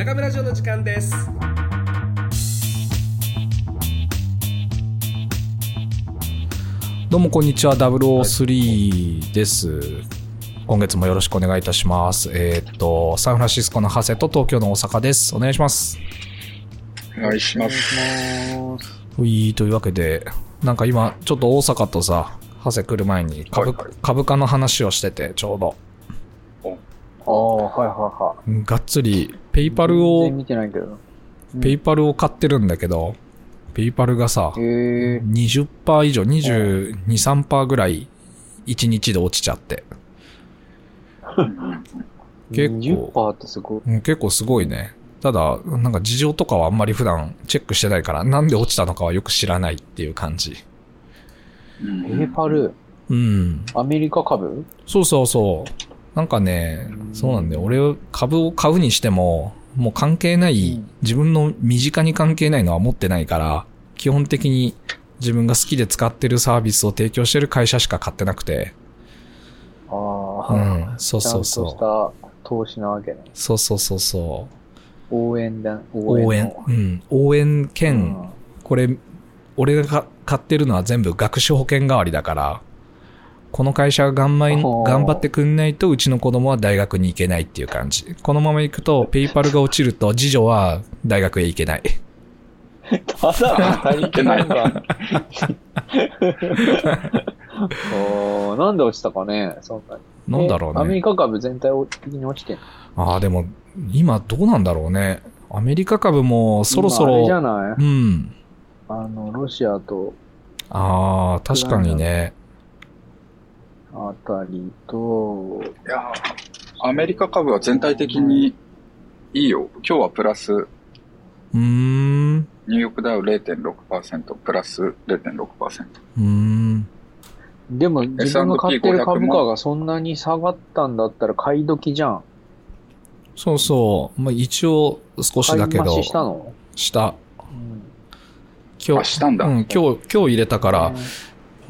中村城の時間ですどうもこんにちは、003です。今月もよろしくお願いいたします。えーっと、サンフランシスコのハセと東京の大阪です。お願いします。お願いします。ういというわけで、なんか今、ちょっと大阪とさ、ハセ来る前に株,、はいはい株価の話をしてて、ちょうど。ああ、はいはいはがっつり、 PayPal を全然、見てないけど。 PayPal を買ってるんだけど、 PayPal がさ、へえ。20%以上、22、3%ぐらい、1日で落ちちゃって。結構20%ってすごい。うん結構すごいね。ただ、なんか事情とかはあんまり普段チェックしてないから、なんで落ちたのかはよく知らないっていう感じ。うん PayPal、うん。アメリカ株？そうそうそう。なんかね、そうなんだよ。俺、株を買うにしても、もう関係ない、うん自分の身近に関係ないのは持ってないから、基本的に自分が好きで使ってるサービスを提供してる会社しか買ってなくて。あうあ、ん。そうそうちゃんとしそう。た投資なわけね。そうそうそうそう。応援だ、応援の。応援。うん。応援兼、これ、俺がか買ってるのは全部学資保険代わりだから、この会社が頑張ってくんないと、うちの子供は大学に行けないっていう感じ。このまま行くと、ペイパルが落ちると、次女は大学へ行けない。ただ、足りてないんだ。おーなんで落ちたかね、そんなに。なんだろえアメリうね。カ株全体的に落ちてんの？ああ、でも、今どうなんだろうね。アメリカ株もそろそ今あれじゃろ、ない？うん。あの、ロシアとああ、確かにね。あたりと、いやーアメリカ株は全体的にいいよ。今日はプラス、うーん。ニューヨークダウ0.6%、プラス0.6%。うーん。でも自分が買ってる株価がそんなに下がったんだったら買い時じゃん。そうそう。まあ一応少し買いだけど増し、したの？した。うんあ、今日、したんだ。うん、今日、今日入れたから、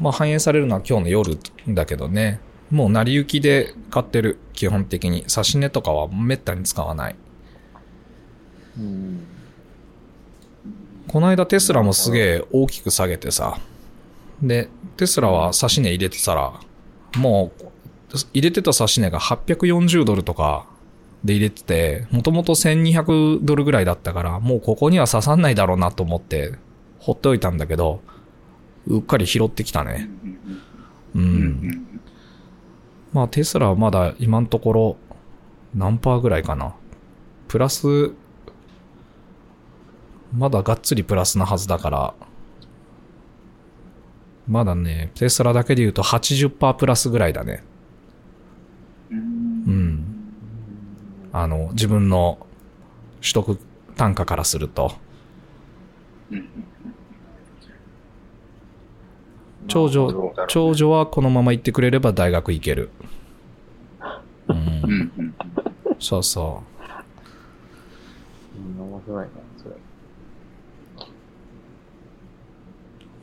まあ反映されるのは今日の夜だけどね。もう成り行きで買ってる、基本的に。差し値とかはめったに使わない。うんこの間テスラもすげえ大きく下げてさ。で、テスラは差し値入れてたら、もう、入れてた差し値が840ドルとかで入れてて、もともと1200ドルぐらいだったから、もうここには刺さんないだろうなと思って、ほっておいたんだけど、うっかり拾ってきたね。う。んまあテスラはまだ今のところ何パーぐらいかな。プラス、まだがっつりプラスなはずだから、まだね、テスラだけで言うと80%プラスぐらいだね。うん。あの、自分の取得単価からすると。うん長女長女はこのまま行ってくれれば大学行ける。う。うんそうそうん面白いね、それ。う。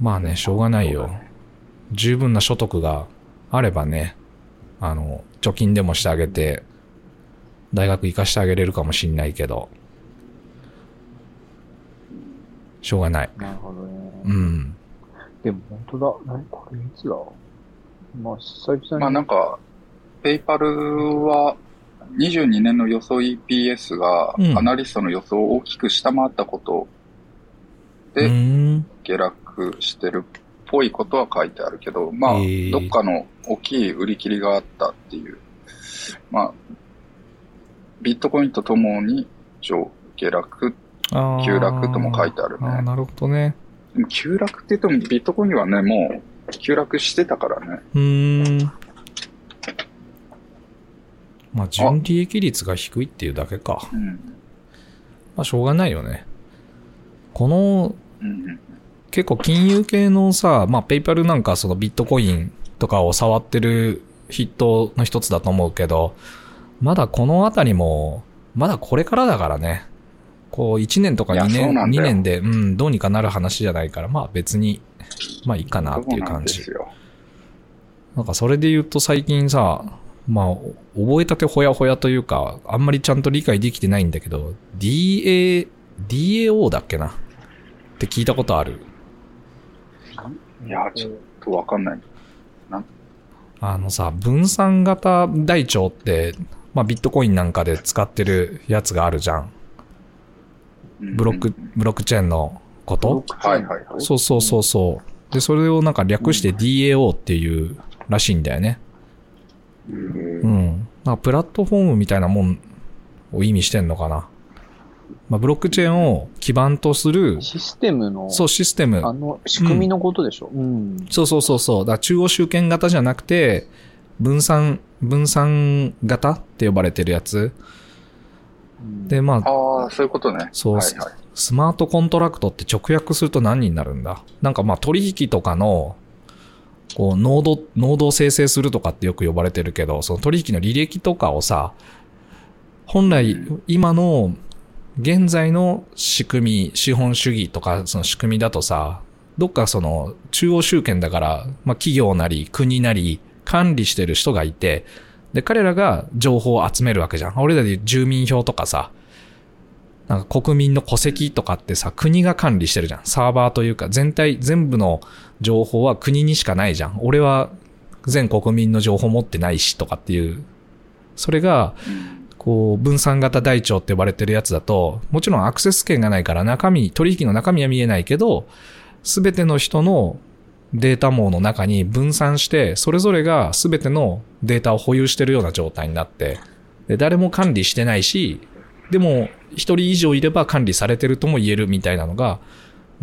まあね、しょうがないよ。十分な所得があればね、あの、貯金でもしてあげて、大学行かしてあげれるかもしんないけど、しょうがない。なるほどね。うん。でも本当だ。何これいつだ？まあ、久々に。まあなんか、ペイパルは22年の予想 EPS がうんアナリストの予想を大きく下回ったことうで。下落してるっぽいことは書いてあるけど、まあどっかの大きい売り切りがあったっていう、まあ、ビットコインとともに上下落、急落とも書いてあるねなるほどね。急落って言ってもビットコインはね、もう急落してたからね。うーん。まあ、純利益率が低いっていうだけか。うん。まあ、しょうがないよね。この、うん結構金融系のさ、まあ、ペイパルなんかそのビットコインとかを触ってる筆頭の一つだと思うけど、まだこのあたりも、まだこれからだからね。こう、1年とか2いやそう年、2なんだよ年で、うん、どうにかなる話じゃないから、まあ別に、まあいいかなっていう感じなん。なんかそれで言うと最近さ、まあ、覚えたてほやほやというか、あんまりちゃんと理解できてないんだけど、DA、DAO だっけな？って聞いたことある。いや、ちょっとわかんない。あのさ、分散型台帳って、まあビットコインなんかで使ってるやつがあるじゃん。ブロック、ブロックチェーンのこと？はいはいはい。そうそうそうそう。で、それをなんか略して DAO っていうらしいんだよね。うん。まあ、プラットフォームみたいなもんを意味してんのかな。まあ、ブロックチェーンを基盤とする、システムの、そう、システム。あの、仕組みのことでしょ？うん。そうそうそうそう。だから中央集権型じゃなくて、分散、分散型って呼ばれてるやつ。うんで、まあ、ああ、そういうことね。そうはいはい。 smart contract って直訳すると何になるんだ？なんかまあ取引とかの、こう、ノード、ノードを生成するとかってよく呼ばれてるけど、その取引の履歴とかをさ、本来、今の、現在の仕組み、資本主義とか、その仕組みだとさ、どっかその、中央集権だから、まあ企業なり、国なり、管理してる人がいて、で、彼らが情報を集めるわけじゃん。俺らで住民票とかさ、なんか国民の戸籍とかってさ、国が管理してるじゃん。サーバーというか、全体、全部の情報は国にしかないじゃん。俺は全国民の情報持ってないしとかっていう。それが、こう、分散型台帳って呼ばれてるやつだと、もちろんアクセス権がないから中身、取引の中身は見えないけど、すべての人のデータ網の中に分散して、それぞれがすべてのデータを保有してるような状態になって、で誰も管理してないし、でも、一人以上いれば管理されてるとも言えるみたいなのが、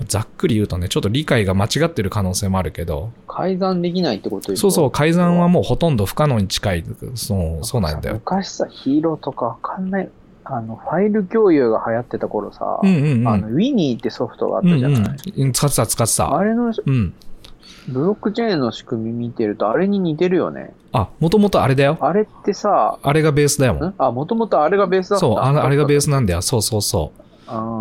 ざっくり言うとね、ちょっと理解が間違ってる可能性もあるけど、改ざんできないってことそうそう、改ざんはもうほとんど不可能に近い、そう、そうなんだよ。昔さ、ヒーローとかわかんない、あの、ファイル共有が流行ってた頃さ、うんうんうん。あの、ウィニーってソフトがあっうんたじゃない、うん。使ってた、使ってた。あれの、うん。ブロックチェーンの仕組み見てると、あれに似てるよね。あ、もともとあれだよ。あれってさ、あれがベースだよもん？んあ、もともとあれがベースだったそう、あのあれがベース。スなんだよ。そうそうそう。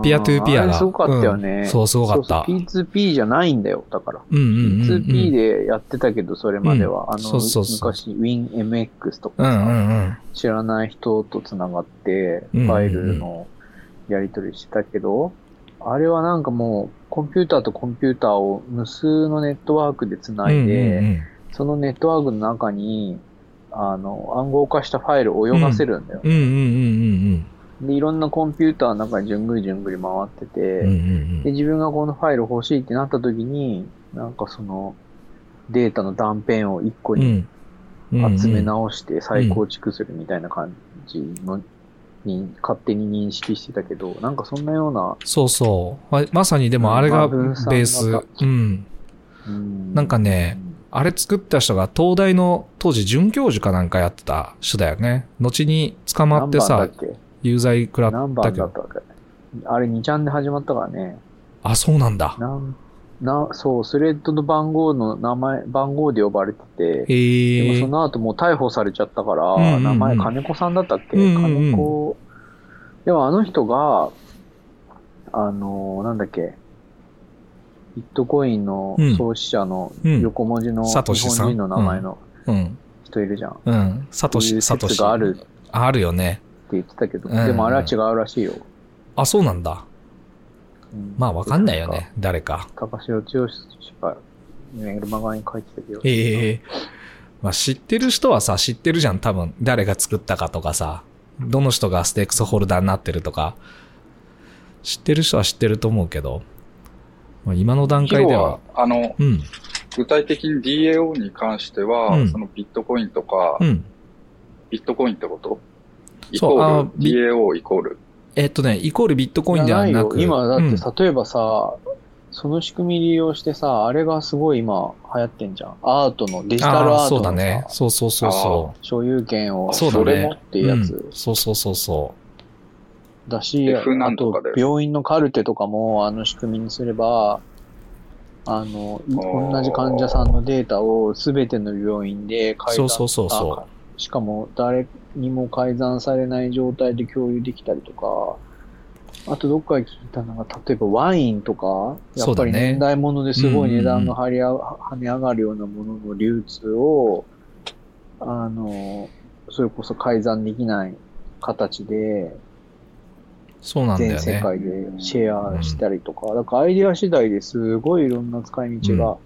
ピアトゥーピアがすごかったよね。うんそうすごかったそうそう P2P じゃないんだよ、だから。うんうんうん、うん。P2P でやってたけど、それまでは。うんあの、そうそうそう昔 WinMX とかさ、うんうんうん。知らない人と繋がって、ファイルのやり取りしてたけど、あれはなんかもう、コンピューターとコンピューターを無数のネットワークで繋いで、うんうんうんそのネットワークの中に、あの、暗号化したファイルを泳がせるんだよ。うんうんうんうんで、いろんなコンピューターの中にじゅんぐりじゅんぐり回ってて、うん。うんうんで、自分がこのファイル欲しいってなった時に、なんかその、データの断片を一個うん。にうん。集め直して再構築するみたいな感じの、に勝手に認識してたけど、なんかそんなような、そうそう。ままさにでもあれがベース。型うん。うんなんかね、あれ作った人が東大の当時准教授かなんかやってた人だよね。後に捕まってさ有罪食ら何ったけ？ど。あれ2ちゃんで始まったからね。あ、そうなんだ。なん、な、そう、スレッドの番号の名前、番号で呼ばれてて、でもそ。の後もう逮捕されちゃったから、うんうんうん名前金子さんだったっけ、うんうんうん金子。でもあの人が、あのーなんだっけ、ビットコインの創始者のうん横文字のサトシさん？日本人の名前のうん。人いるじゃん。っうん。サトシ、サトシ。説があるあるよね。て言ってたけど、うんでもあれは違うらしいよ。あ、そうなんだ。うんまあわかんないよね。誰か。高城剛しかメルマガに書いてたけど。ええまあ知ってる人はさ、知ってるじゃん、多分。誰が作ったかとかさ。どの人がステークスホルダーになってるとか。知ってる人は知ってると思うけど。まあ、今の段階ではあの、うん。具体的に DAO に関しては、うんそのビットコインとか、うん。ビットコインってこと？イそうー DAO イコール？えっとね、イコールビットコインではなく。今だって、うん例えばさ、その仕組み利用してさ、あれがすごい今流行ってんじゃん。アートの、デジタルアートのさ、そうだね。そうそうそうそ所有権を、う。そうだね。それもっていうやつうんそうそうそうそだし、あと病院のカルテとかもあの仕組みにすれば、あの、同じ患者さんのデータをすべての病院でう。改ざんそうそうそうそあしかも誰にも改ざんされない状態で共有できたりとか、あとどっかで聞いたのが、例えばワインとか、やっぱり年代物ですごい値段が張りあ跳ね上がるようなものの流通を、あの、それこそ改ざんできない形で、そうなんだ全世よね。界でシェアしたりとか、だからアイデア次第ですごいいろんな使い道が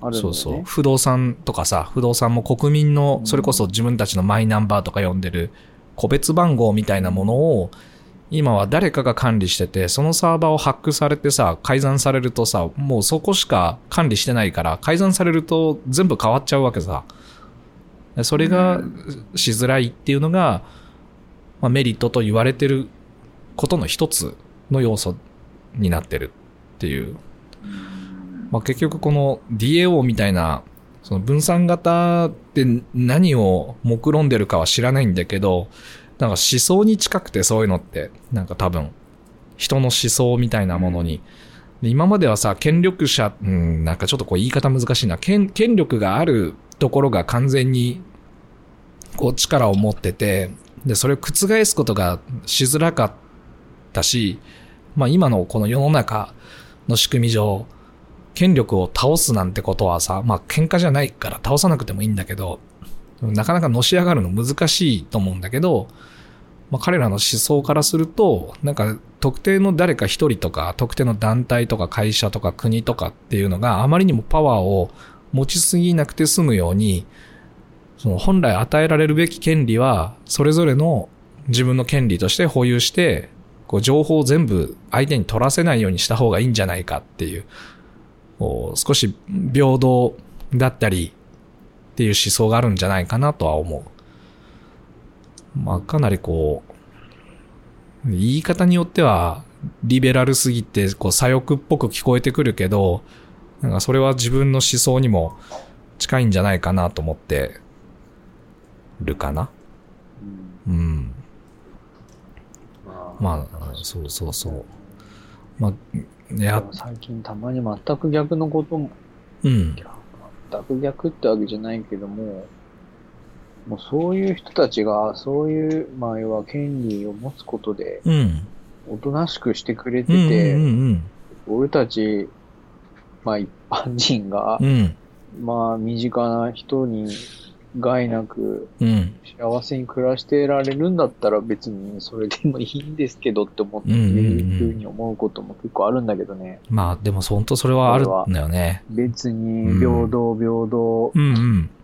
あるんだよね。そうそう。不動産とかさ、不動産も国民の、それこそ自分たちのマイナンバーとか呼んでる個別番号みたいなものを、今は誰かが管理してて、そのサーバーをハックされてさ、改ざんされるとさ、もうそこしか管理してないから、改ざんされると全部変わっちゃうわけさ。それがしづらいっていうのが、まあ、メリットと言われてることの一つの要素になってるっていうまあ、結局この DAO みたいな、その分散型って何を目論んでるかは知らないんだけど、なんか思想に近くてそういうのって、なんか多分、人の思想みたいなものに、で今まではさ、権力者、うん、なんかちょっとこう言い方難しいな、権権力があるところが完全に、こう力を持ってて、で、それを覆すことがしづらかったし、まあ今のこの世の中の仕組み上、権力を倒すなんてことはさ、まあ喧嘩じゃないから倒さなくてもいいんだけど、なかなかのし上がるの難しいと思うんだけど、まあ彼らの思想からすると、なんか特定の誰か一人とか、特定の団体とか会社とか国とかっていうのがあまりにもパワーを持ちすぎなくて済むように、その本来与えられるべき権利は、それぞれの自分の権利として保有して、こう情報を全部相手に取らせないようにした方がいいんじゃないかっていう、こう少し平等だったりっていう思想があるんじゃないかなとは思う。まあかなりこう、言い方によってはリベラルすぎてこう左翼っぽく聞こえてくるけど、なんかそれは自分の思想にも近いんじゃないかなと思ってるかな。うんうん。まあまあ、そうそうそう。まあ、や、も最近たまに全く逆のことも、うん。全く逆ってわけじゃないけども、もうそういう人たちが、そういう、まあ、要は権利を持つことで、うん。おとなしくしてくれてうんて、うん俺たち、まあ一般人がうん。う、ん。まあ身近な人に害なくうん。幸せに暮らしてられるんだったら別にそれでもいいんですけどって思っていうふうに思うことも結構あるんだけどね。まあ、でも本当それはあるんだよね。別に平等平等。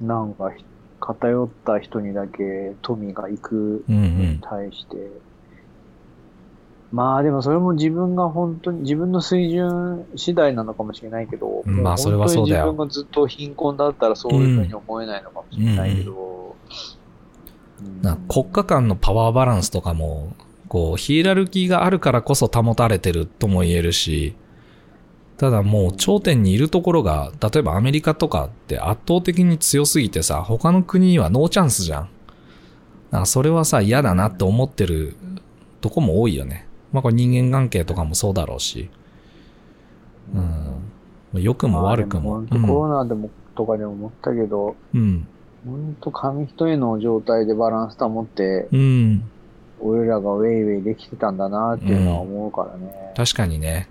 なんかひ偏った人にだけ富が行くにん。対して、まあでもそれも自分が本当に自分の水準次第なのかもしれないけど、うんまあそれはそうだよ自分がずっと貧困だったらそういうふうに思えないのかもしれないけど、うんな国家間のパワーバランスとかも、こう、ヒエラルキーがあるからこそ保たれてるとも言えるし、ただもう頂点にいるところが、例えばアメリカとかって圧倒的に強すぎてさ、他の国にはノーチャンスじゃん。なんかそれはさ、嫌だなって思ってるとこも多いよね。まあこれ人間関係とかもそうだろうし。うん。良くも悪くも。まあで本当コロナでも、とかでも思ったけど、うん。本当紙一重の状態でバランス保って、うん。俺らがウェイウェイできてたんだなっていうのは思うからね。確かにね。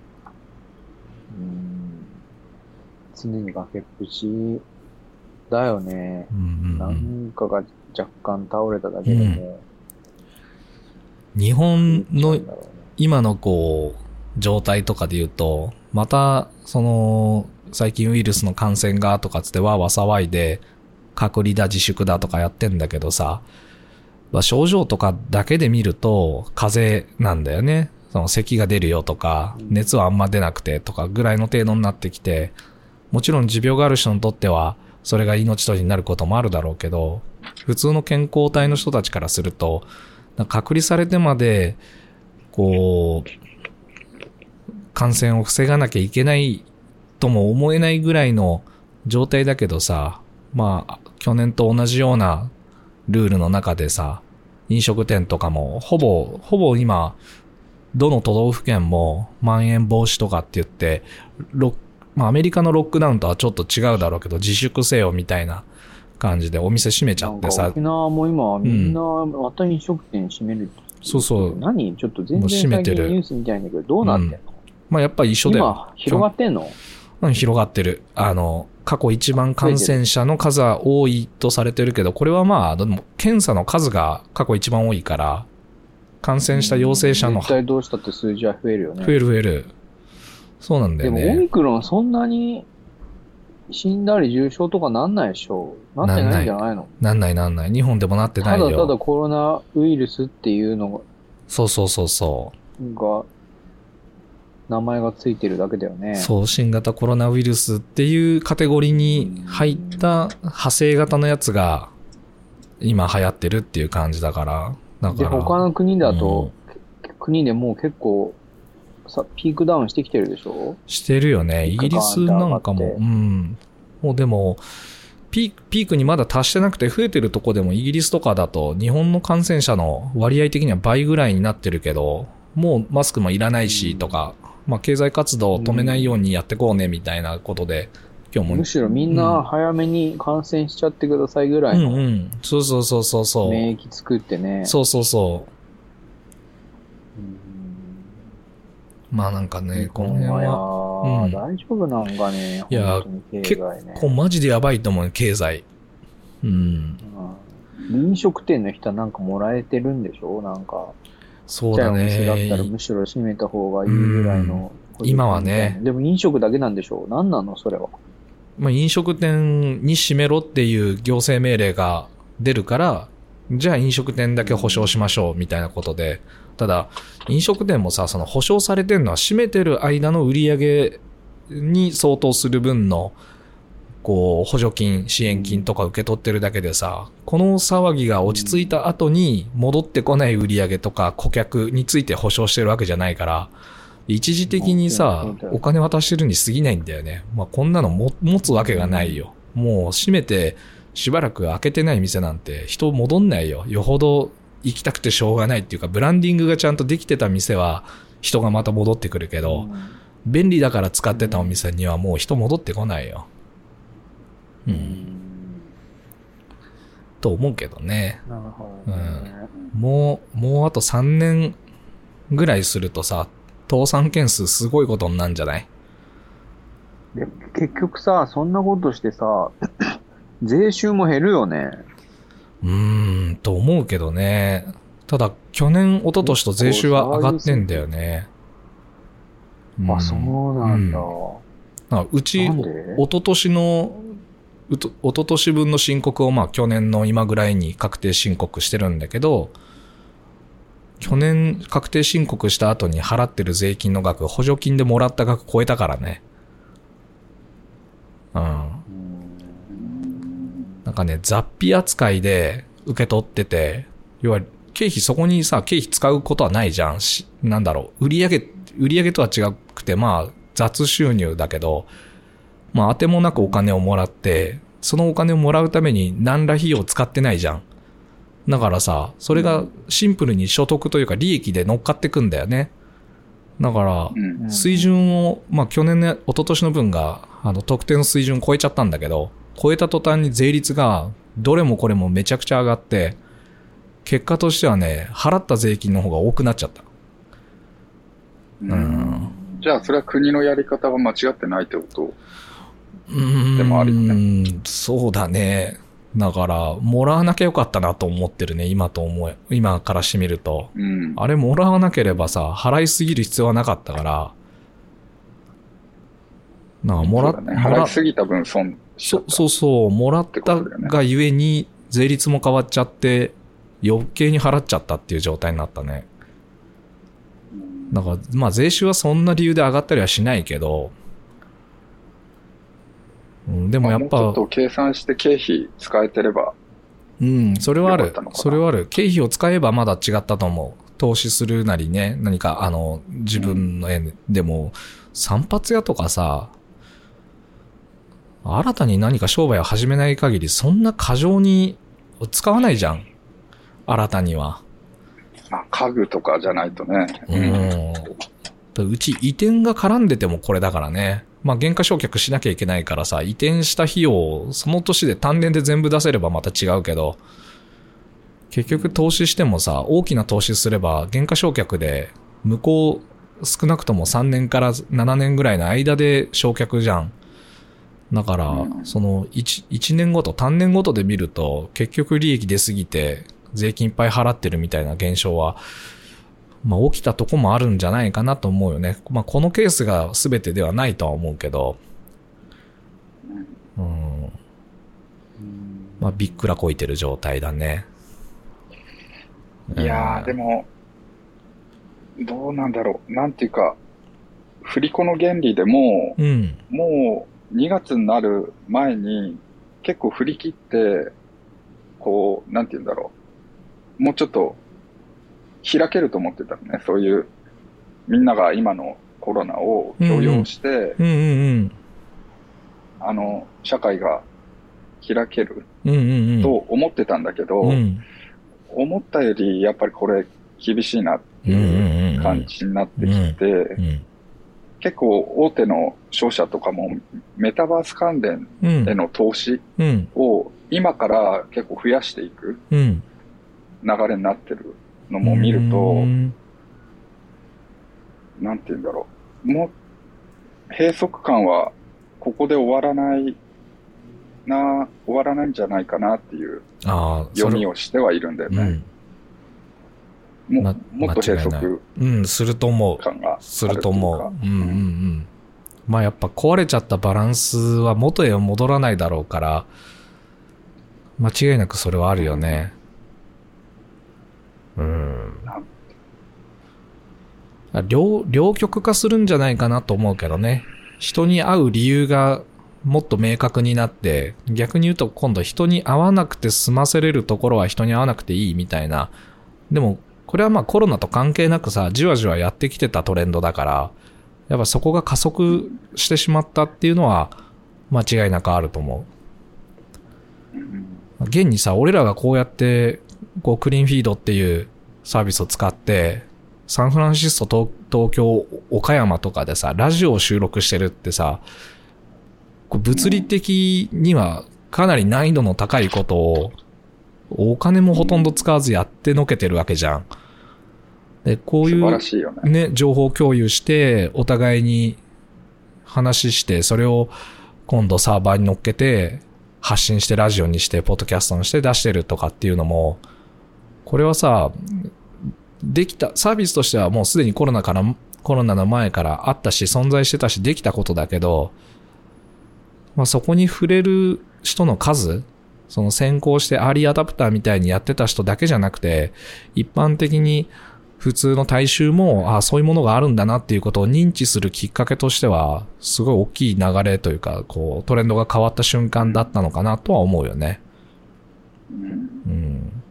うん常に崖っぷちだよね。うんうんなうん、んかが若干倒れただけでも。日本のなんだろうね今のこう、状態とかで言うと、また、その、最近ウイルスの感染がとかつってわーわ騒いで、隔離だ自粛だとかやってんだけどさ、まあ症状とかだけで見ると、風邪なんだよね。その咳が出るよとか、熱はあんま出なくてとかぐらいの程度になってきて、もちろん持病がある人にとっては、それが命取りになることもあるだろうけど、普通の健康体の人たちからすると、隔離されてまで、こう、感染を防がなきゃいけないとも思えないぐらいの状態だけどさ、まあ、去年と同じようなルールの中でさ、飲食店とかも、ほぼ、ほぼ今、どの都道府県も、まん延防止とかって言って、ロッまあ、アメリカのロックダウンとはちょっと違うだろうけど、自粛せよみたいな感じでお店閉めちゃってさ。沖、縄も今みんなまた飲食店閉めるってそうそう何？ちょっと全然最閉めてる近ニュースみたいんだけど、どうなってんの、まあやっぱ一緒だよ。今、広がってんの？うん、広がってる。あの、過去一番感染者の数は多いとされてるけど、これはまあ、でも検査の数が過去一番多いから、感染した陽性者の絶対どうしたって数字は増えるよね。増える増える。そうなんだよでも、オミね。クロンそんなに死んだり重症とかなんないでしょなってないんじゃないの？なんないなんない。日本でもなってなただいよ。ただコロナウイルスっていうのそうそうそうそう。が、名前がついてるだけだよね。そう、新型コロナウイルスっていうカテゴリーに入った派生型のやつが今流行ってるっていう感じだから。だで、から。他の国だと、国でもう結構さ、ピークダウンしてきてるでしょ？してるよね。イギリスなんかも。うん。もうでも、ピーク、ピークにまだ達してなくて増えてるとこでもイギリスとかだと日本の感染者の割合的には倍ぐらいになってるけど、もうマスクもいらないしとか、まあ経済活動を止めないようにやってこうねみたいなことで、今日もむしろみんな早めに感染しちゃってくださいぐらういのんうん。そうそうそうそうそう。免疫作ってね。そうそうそうんう。まあなんかね、この辺はは、うん大丈夫なんかね、いやね。こうマジでやばいと思う、経済。うん。うん飲食店の人はなんかもらえてるんでしょ？なんか。そうだちっちゃいお店だったらね。むしろ閉めた方がいいぐらいの。今はね。でも飲食だけなんでしょ？何なのそれは？まあ飲食店に閉めろっていう行政命令が出るから、じゃあ飲食店だけ保証しましょうみたいなことで、ただ、飲食店もさ、その保証されてるのは閉めてる間の売り上げに相当する分の、こう、補助金、支援金とか受け取ってるだけでさ、この騒ぎが落ち着いた後に戻ってこない売り上げとか顧客について保証してるわけじゃないから、一時的にさ、お金渡してるに過ぎないんだよね。まあ、こんなのも持つわけがないよ。もう閉めてしばらく開けてない店なんて人戻んないよ。よほど行きたくてしょうがないっていうか、ブランディングがちゃんとできてた店は人がまた戻ってくるけど、便利だから使ってたお店にはもう人戻ってこないよ。う。うんんと思うけどね。なるほどね。もう、もうあと3年ぐらいするとさ、倒産件数すごいことになるんじゃない？で結局さ、そんなことしてさ、税収も減るよね。うーん、と思うけどね。ただ、去年、一昨年と税収は上がってんだよね。あ、そうなんだ。なんかうち、一昨年の、うと一昨年分の申告をまあ去年の今ぐらいに確定申告してるんだけど、去年確定申告した後に払ってる税金の額、補助金でもらった額超えたからね。うん。なんかね、雑費扱いで受け取ってて、要は経費そこにさ、経費使うことはないじゃん。しなんだろう。売り上げ、売り上げとは違くて、まあ雑収入だけど、まあ当てもなくお金をもらって、そのお金をもらうために何ら費用を使ってないじゃん。だからさ、それがシンプルに所得というか利益で乗っかってくんだよね。だから、うん。水準を、まあ去年ね、一昨年の分が、あの、特定の水準超えちゃったんだけど、超えた途端に税率が、どれもこれもめちゃくちゃ上がって、結果としてはね、払った税金の方が多くなっちゃった。うん。じゃあ、それは国のやり方が間違ってないってこと？うーん。でもありねそうだね。だから、もらわなきゃよかったなと思ってるね、今と思え、今からしてみると。うん。あれもらわなければさ、払いすぎる必要はなかったから、なんかもら、そうだね。払いすぎた分損そった。そうそう、もらったがゆえに税率も変わっちゃって、余計に払っちゃったっていう状態になったね。だから、まあ税収はそんな理由で上がったりはしないけど、うん、でもやっぱもうちょっ、と計算して経費使えてれば、うん、それはあるそれはある。経費を使えばまだ違ったと思う。投資するなりね、何か、あの、自分の縁でも、散髪屋とかさ、新たに何か商売を始めない限り、そんな過剰に使わないじゃん。新たには。まあ、家具とかじゃないとね。うん。うち移転が絡んでてもこれだからね。まあ、原価償却しなきゃいけないからさ、移転した費用をその年で単年で全部出せればまた違うけど、結局投資してもさ、大きな投資すれば原価償却で向こう少なくとも3年から7年ぐらいの間で償却じゃん。だから、うんその1、一年ごと、単年ごとで見ると、結局利益出すぎて、税金いっぱい払ってるみたいな現象は、まあ起きたとこもあるんじゃないかなと思うよね。まあこのケースが全てではないとは思うけど、うん。うんまあびっくらこいてる状態だね。いやー、でも、も、どうなんだろう。なんていうか、振り子の原理でも、うん。もう2月になる前に結構振り切って、こう、なんて言うんだろう。もうちょっと開けると思ってたのね。そういう、みんなが今のコロナを許容して、うんうんあの、社会が開けるうん。うんうんうん。と思ってたんだけど、うん。思ったよりやっぱりこれ厳しいなっていう感じになってきて、うん。結構大手の商社とかもメタバース関連うん。への投資うん。を今から結構増やしていくうん。流れになってるのも見るとう、んなんて言うんだろう。もう、閉塞感はここで終わらないな、終わらないんじゃないかなっていう読みをしてはいるんだよね。まもっと閉間違いない塞うん、すると思う。すると思う。うんうんうん。まあやっぱ壊れちゃったバランスは元へは戻らないだろうから、間違いなくそれはあるよね。うん。両、両極化するんじゃないかなと思うけどね。人に会う理由がもっと明確になって、逆に言うと今度人に会わなくて済ませれるところは人に会わなくていいみたいな。でも、これはまあコロナと関係なくさ、じわじわやってきてたトレンドだから、やっぱそこが加速してしまったっていうのは間違いなくあると思う。現にさ、俺らがこうやって、こうクリーンフィードっていうサービスを使って、サンフランシスコ、東京、岡山とかでさ、ラジオを収録してるってさ、物理的にはかなり難易度の高いことを、お金もほとんど使わずやってのけてるわけじゃん。で、こういう。ね、情報共有して、お互いに話して、それを今度サーバーに乗っけて、発信してラジオにして、ポッドキャストにして出してるとかっていうのも、これはさ、できた、サービスとしてはもうすでにコロナから、コロナの前からあったし、存在してたし、できたことだけど、まあそこに触れる人の数、その先行してアーリーアダプターみたいにやってた人だけじゃなくて、一般的に普通の大衆も、ああ、そういうものがあるんだなっていうことを認知するきっかけとしては、すごい大きい流れというか、こう、トレンドが変わった瞬間だったのかなとは思うよね。うんうん。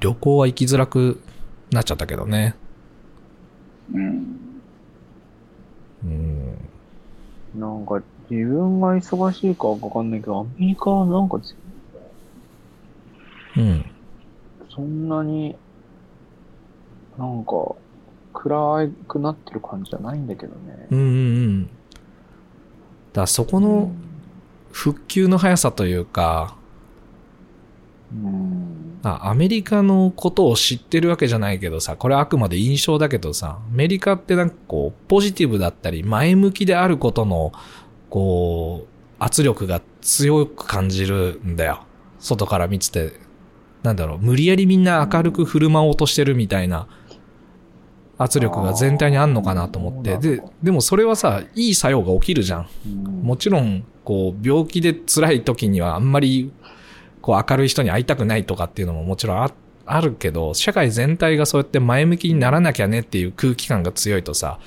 旅行は行きづらくなっちゃったけどね。うんうん。なんか、自分が忙しいかわかんないけど、アメリカはなんか、うん。そんなに、なんか、暗くなってる感じじゃないんだけどね。うんうんうん。だからそこの復旧の速さというか、うん。あアメリカのことを知ってるわけじゃないけどさ、これはあくまで印象だけどさ、アメリカってなんかこう、ポジティブだったり、前向きであることの、こう、圧力が強く感じるんだよ。外から見てて。なんだろう、無理やりみんな明るく振る舞おうとしてるみたいな圧力が全体にあんのかなと思って。ででもそれはさ、いい作用が起きるじゃん。うんもちろん、こう、病気で辛い時にはあんまり、こう、明るい人に会いたくないとかっていうのももちろんああるけど、社会全体がそうやって前向きにならなきゃねっていう空気感が強いとさ、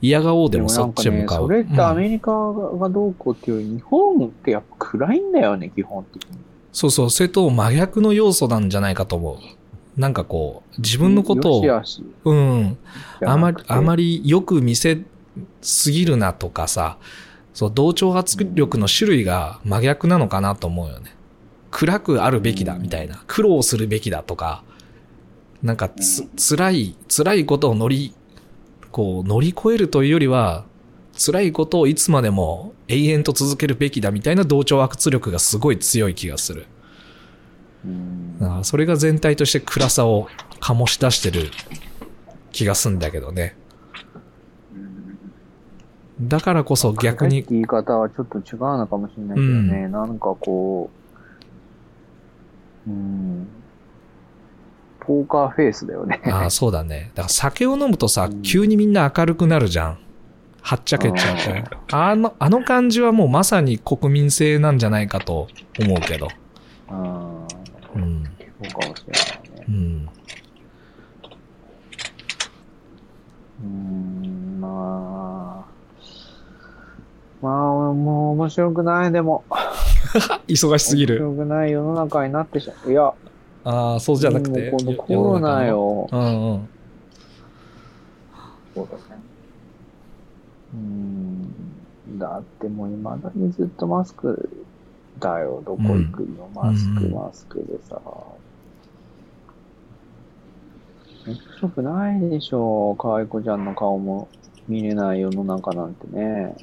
嫌がおうでもそっちへ向かう。かね、それってアうんメリカがどうこうっていうより、日本ってやっぱ暗いんだよね、基本的に。そうそう、それと真逆の要素なんじゃないかと思う。なんかこう、自分のことを、うん、あまり、あまり。りよく見せすぎるなとかさ、そう、同調圧力の種類が真逆なのかなと思うよね。暗くあるべきだみたいな。苦労するべきだとか、なんかつ、辛い、辛いことを乗り、こう、乗り越えるというよりは、辛いことをいつまでも永遠と続けるべきだみたいな同調圧力がすごい強い気がする。それが全体として暗さを醸し出してる気がすんだけどね。だからこそ逆に言い方はちょっと違うのかもしれないけどね。なんかこう、うん。ポーカーフェイスだよね。ああ、そうだね。だから酒を飲むとさうん、急にみんな明るくなるじゃん。はっちゃけちゃうと。あの、あの感じはもうまさに国民性なんじゃないかと思うけど。うん。うん。そうかもしれないねう。ん。うん、まあ。まあ、もう面白くない、でも。忙しすぎる。面白くない世の中になってしまう。いや、ああ、そうじゃなくて。もうこのコロナ。よ。うんうん。そうだね。うん。だってもう未だにずっとマスクだよ。どこ行くの、マスク、うんマスクでさ。面白くないでしょ。可愛い子ちゃんの顔も見れない世の中なんてね。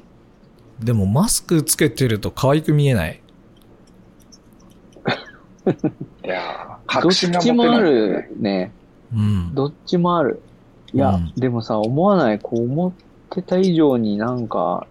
でもマスクつけてると可愛く見えない。いやー、どっちもあ。るね。うん。どっちもある。いや、うんでもさ、思わない。こう思ってた以上になんか、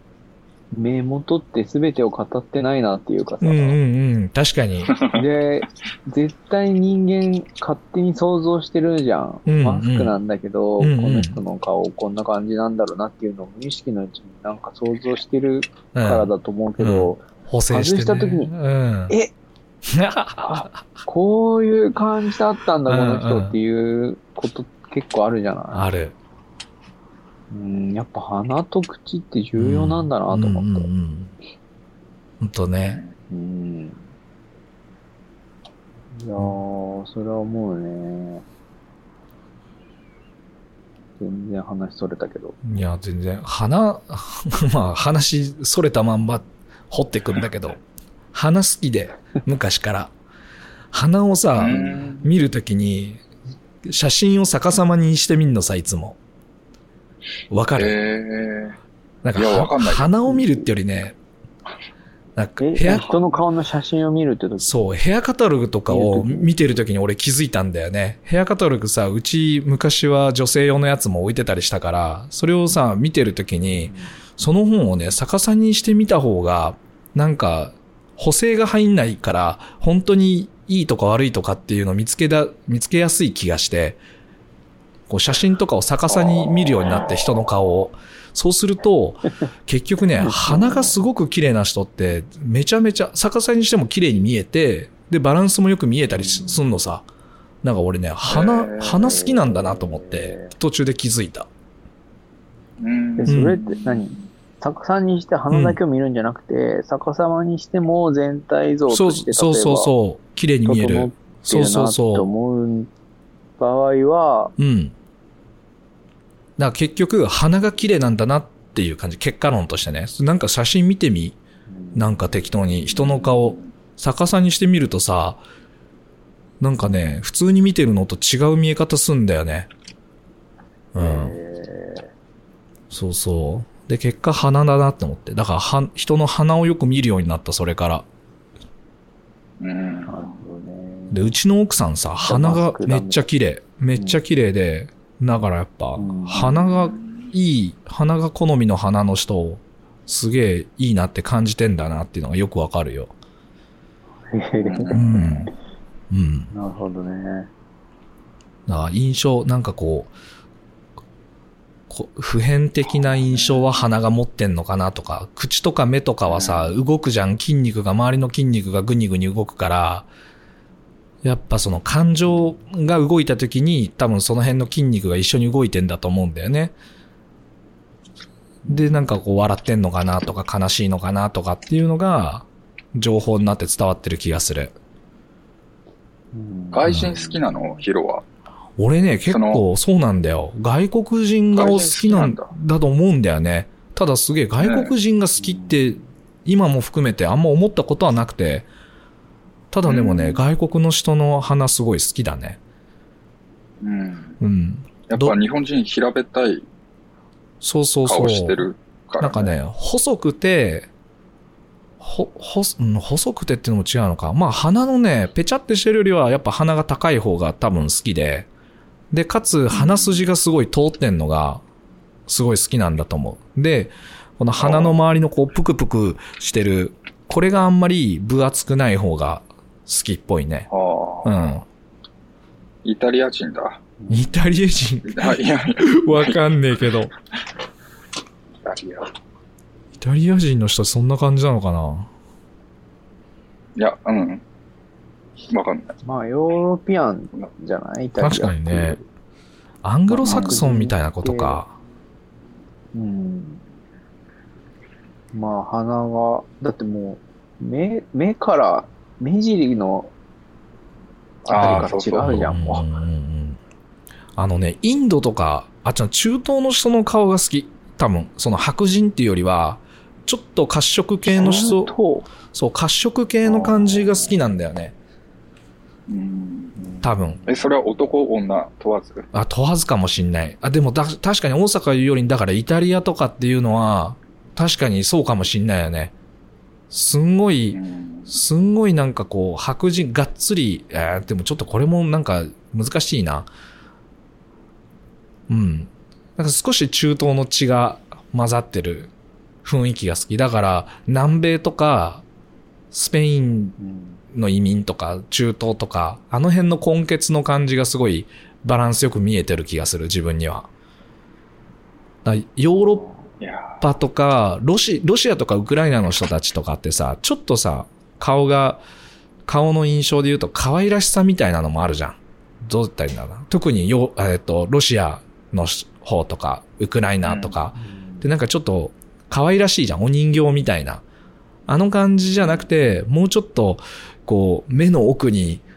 目元って全てを語ってないなっていうかさ。うんうんうん。確かに。で、絶対人間勝手に想像してるじゃん。うんうんマスクなんだけど、うんうんこの人の顔こんな感じなんだろうなっていうのを無意識のうちになんか想像してるうん。からだと思うけど、補正して、ね。外した時にうん。え？あ、こういう感じだったんだ、この人っていうこと結構あるじゃない？ある。うん、やっぱ鼻と口って重要なんだなと思って。うんうんうん。ほんとね。うん。いやー、それは思うね。全然話それたけど。いや、全然。鼻、まあ話、それたまんま掘ってくんだけど、鼻好きで、昔から。鼻をさ、うん見るときに、写真を逆さまにしてみんのさ、いつも。わかえる、ー、なんか鼻を見るってよりね、なんかえ、部屋、人の顔の写真を見るって時そう、ヘアカタログとかを見てるとき。に俺気づいたんだよね。ヘアカタログさ、うち昔は女性用のやつも置いてたりしたから、それをさ、見てるときに、その本をね、逆さにしてみた方が、なんか、補正が入んないから、本当にいいとか悪いとかっていうのを見つけだ、見つけやすい気がして、こう写真とかを逆さに見るようになって人の顔を。そうすると、結局ね、鼻がすごく綺麗な人って、めちゃめちゃ、逆さにしても綺麗に見えて、で、バランスもよく見えたりすすんのさ。なんか俺ね、へ鼻、ー鼻好きなんだなと思って、途中で気づいた。うんで、それって何？逆さにして鼻だけを見るんじゃなくて、逆さまにしても全体像そうとして、そうそうそう。綺麗に見える。そうそうるなとそ思う場合は、う。うん。だから結局、鼻が綺麗なんだなっていう感じ。結果論としてね。なんか写真見てみ。なんか適当に人の顔、逆さにしてみるとさ、なんかね、普通に見てるのと違う見え方すんだよね。うん。えそうそう。で、結果鼻だなって思って。だから、は、人の鼻をよく見るようになった、それから。うんーなるほどね。で、うちの奥さんさ、鼻がめっちゃ綺麗。めっちゃ綺麗で、だからやっぱうん、鼻がいい、鼻が好みの鼻の人、すげえいいなって感じてんだなっていうのがよくわかるよ。うん。うん。なるほどね。だから印象、なんかこう、こ普遍的な印象は鼻が持ってんのかなとか、口とか目とかはさ、動くじゃん。筋肉が、周りの筋肉がぐにぐに動くから、やっぱその感情が動いた時に多分その辺の筋肉が一緒に動いてんだと思うんだよね。で、なんかこう笑ってんのかなとか悲しいのかなとかっていうのが情報になって伝わってる気がする。うん外人好きなの？ヒロは？俺ね、結構そうなんだよ。外国人が好きなんだと思うんだよね。ただすげえ外国人が好きって、今も含めてあんま思ったことはなくて、ただでもね、うん外国の人の花すごい好きだね。うん。うん。やっぱ日本人平べったいそうそうそう。顔してるから、なんかね、細くて、ほ、ほ、うん細くてっていうのも違うのか。まあ鼻のね、ぺちゃってしてるよりはやっぱ鼻が高い方が多分好きで、で、かつ鼻筋がすごい通ってんのが、すごい好きなんだと思う。で、この鼻の周りのこう、ぷくぷくしてる、これがあんまり分厚くない方が好きっぽいね。ああ、うん。イタリア人だ。イタリア人、あいやいや、わかんねえけど。イタリア。イタリア人の人そんな感じなのかな？いや、うん。わかんない。まあ、ヨーロピアンじゃない？イタリア確かにね。アングロサクソンみたいなことか。うん。まあ、鼻が、だってもう、目、目から、目尻のあたりから違うじゃん、もうんうんうんあのね、インドとか、あっちの中東の人の顔が好き。多分、その白人っていうよりは、ちょっと褐色系う。の人、と、そう、褐色系の感じが好きなんだよね。うん。多分。え、それは男、女問わず？あ、問わずかもしんない。あ、でもだ、確かに大阪言うよりに、だからイタリアとかっていうのは、確かにそうかもしんないよね。すんごい、ん。すんごいなんかこう、白人、がっつり、えーでもちょっとこれもなんか難しいな。うん。なんか少し中東の血が混ざってる雰囲気が好き。だから、南米とか、スペインうんの移民とか、中東とか、あの辺の根血の感じがすごいバランスよく見えてる気がする、自分には。だヨーロッパとか、ロシ、ロシアとかウクライナの人たちとかってさ、ちょっとさ、顔が、顔の印象で言うと可愛らしさみたいなのもあるじゃん。どう言ったらいいんだろうな。特によ、えっと、ロシアの方とか、ウクライナとか、で、なんかちょっと可愛らしいじゃん。お人形みたいな。あの感じじゃなくて、もうちょっと、こう、目の奥に、こ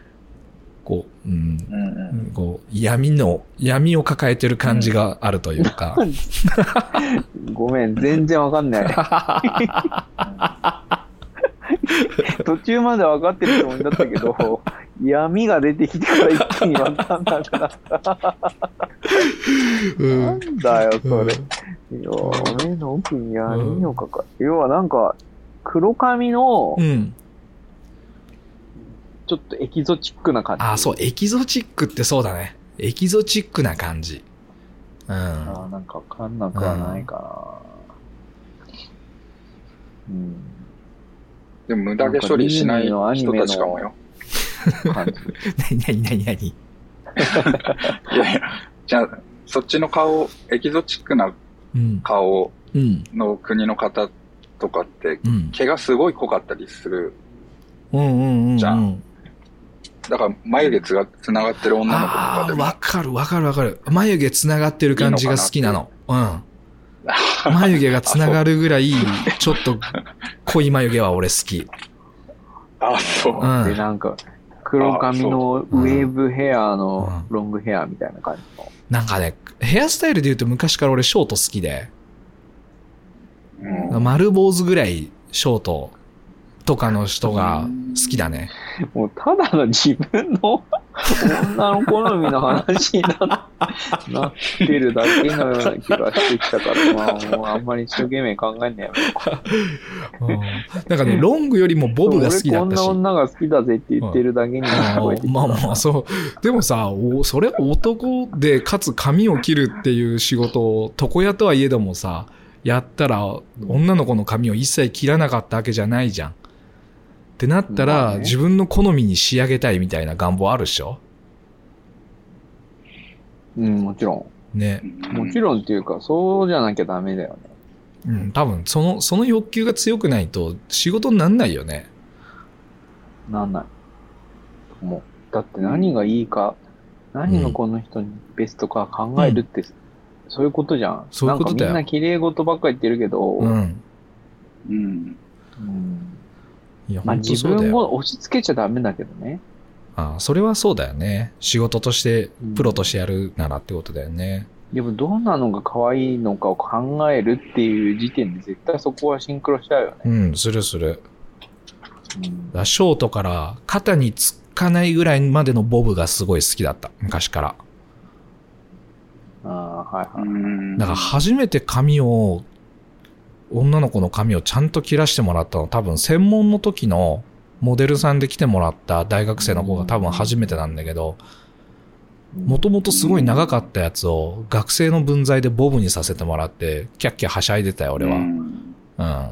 う、うん、うんうん。こう、闇の、闇を抱えてる感じがあるというか。ごめん、全然わかんない。途中まで分かってるつもりだったけど、闇が出てきてから一気に分かんなくなった。うなんん。だよ、それ。うんいや目の奥に闇をかかる。要はなんか、黒髪のう、ん。ちょっとエキゾチックな感じ。あ、そう、エキゾチックってそうだね。エキゾチックな感じ。うん。あなんかわかんなくはないかな。うん。でも無駄毛処理しない人たちかもよ。なになになになにいやいや、じゃあ、そっちの顔、エキゾチックなうん。顔うん。の国の方とかって、うん。毛がすごい濃かったりする。うんうんうんうん。じゃあだから眉毛つがつながってる女の子とああー、かでも。わかるわかるわかる。眉毛つながってる感じが好きなの。うん。眉毛がつながるぐらい、ちょっと濃い眉毛は俺好き。あ、そう。うんで、なんか、黒髪のウェーブヘアのうロングヘアみたいな感じの。なんかね、ヘアスタイルで言うと昔から俺ショート好きで、うん丸坊主ぐらいショートとかの人が好きだね。もうただの自分の女の好みの話にななってるだけのような気がしてきたから、まあ、もうあんまり一生懸命考えんねやめよううんなんかね、ロングよりもボブが好きだったし。俺こんな女が好きだぜって言ってるだけに聞こえてきたまあまあ、そう。でもさ、おそれ男で、かつ髪を切るっていう仕事を、床屋とはいえどもさ、やったら、女の子の髪を一切切らなかったわけじゃないじゃん。ってなったら、まあね自分の好みに仕上げたいみたいな願望あるでしょ？うん、もちろね。ん。もちろんっていうか、そうじゃなきゃダメだよね。うん、多分、その、その欲求が強くないと、仕事になんないよね。なんない。もう、だって何がいいか、何がこの人にベストか考えるって、そういうことじゃん。そういうことだよなんかみんな綺麗事ばっかり言ってるけど、うん。うん。うんいや、まあ本当自分そうだよ。を押し付けちゃダメだけどね。ああそれはそうだよね。仕事としてうん、プロとしてやるならってことだよね。でもどんなのが可愛いのかを考えるっていう時点で絶対そこはシンクロしちゃうよね。うん、するする。うんだからショートから肩につかないぐらいまでのボブがすごい好きだった。昔から。ああ、はいはい。うんだから初めて髪を、女の子の髪をちゃんと切らしてもらったの多分専門の時のモデルさんで来てもらった大学生の子が多分初めてなんだけど、もともとすごい長かったやつを学生の分際でボブにさせてもらって、キャッキャはしゃいでたよ、俺は。ううん。んうん。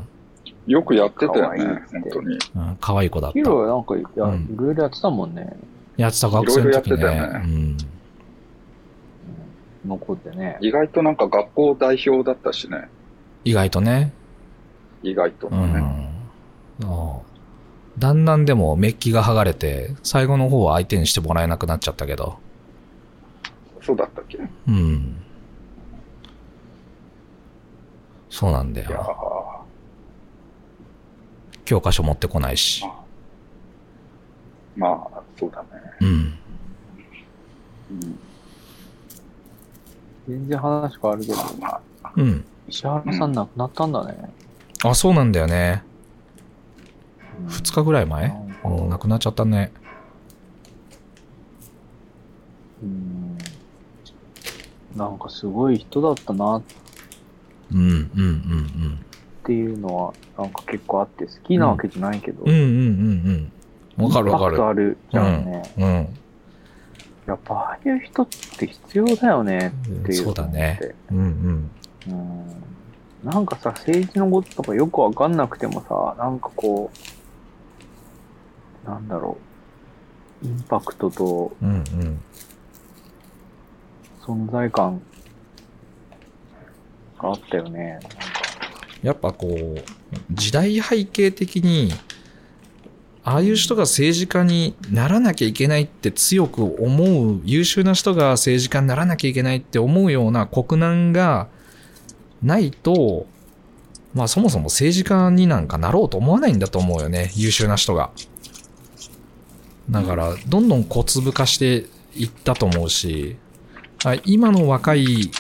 よくやってたよね本当に。可愛い子だったヒ。ロなんか、いや、うんいろいろやってたもんね。やってた学生の時ね。いろいろやってたようん。残ってね。意外となんか学校代表だったしね。意外とね。意外とうね。ん。ああだんだんでもメッキが剥がれて、最後の方は相手にしてもらえなくなっちゃったけど。そうだったっけ？いうん。そうなんだやよ。ー教科書持ってこないし。まあ、そうだね。うん。うん全然話変わるけど、まあまあ、うん。石原さん亡くなったんだね。あ、そうなんだよね。うん2日ぐらい前？うん、亡くなっちゃったね。うんなんかすごい人だったなっうん、うん、うん、ていうのは、なんか結構あって、好きなわけじゃないけど、うん。うん、うん、うん、うん。わかるわかるインパクト。あるじゃんね。うん。やっぱああいう人って必要だよねっていう。そうだね。うん、うん。うん。なんかさ、政治のこととかよくわかんなくてもさ、なんかこう、なんだろう、インパクトとうん、うん。存在感があったよね。やっぱこう、時代背景的に、ああいう人が政治家にならなきゃいけないって強く思う、優秀な人が政治家にならなきゃいけないって思うような国難がないと、まあそもそも政治家になんかなろうと思わないんだと思うよね、優秀な人が。だから、どんどん小粒化していったと思うし、今の若い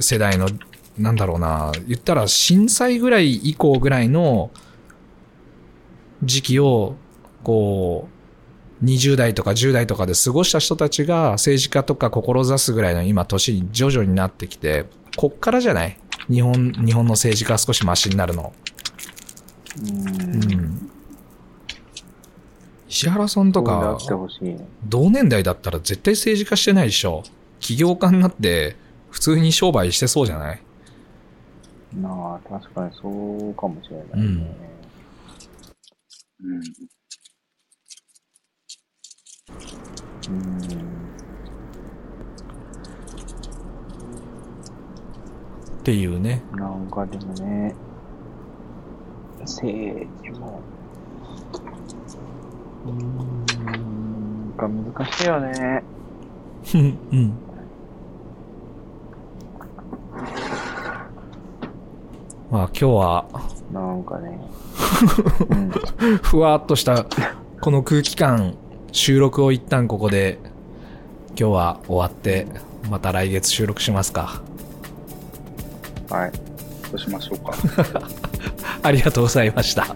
世代のなんだろうな、言ったら震災ぐらい以降ぐらいの時期を、こう、20代とか10代とかで過ごした人たちが政治家とか志すぐらいの今年に徐々になってきて、こっからじゃない？日本、日本の政治家が少しマシになるの。うん。うん。石原さんとか。同年代だったら絶対政治家してないでしょ。起業家になって普通に商売してそうじゃない？なあ、確かにそうかもしれないね。うんうん。っていうね。なんかでもね、政治も、うーん、なんか難しいよね。うん。うん。まあ今日はなんかね。うん、ふわっとしたこの空気感、収録を一旦ここで今日は終わって、また来月収録しますか。はい。そうしましょうか。ありがとうございました。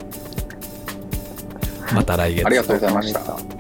また来月。ありがとうございました。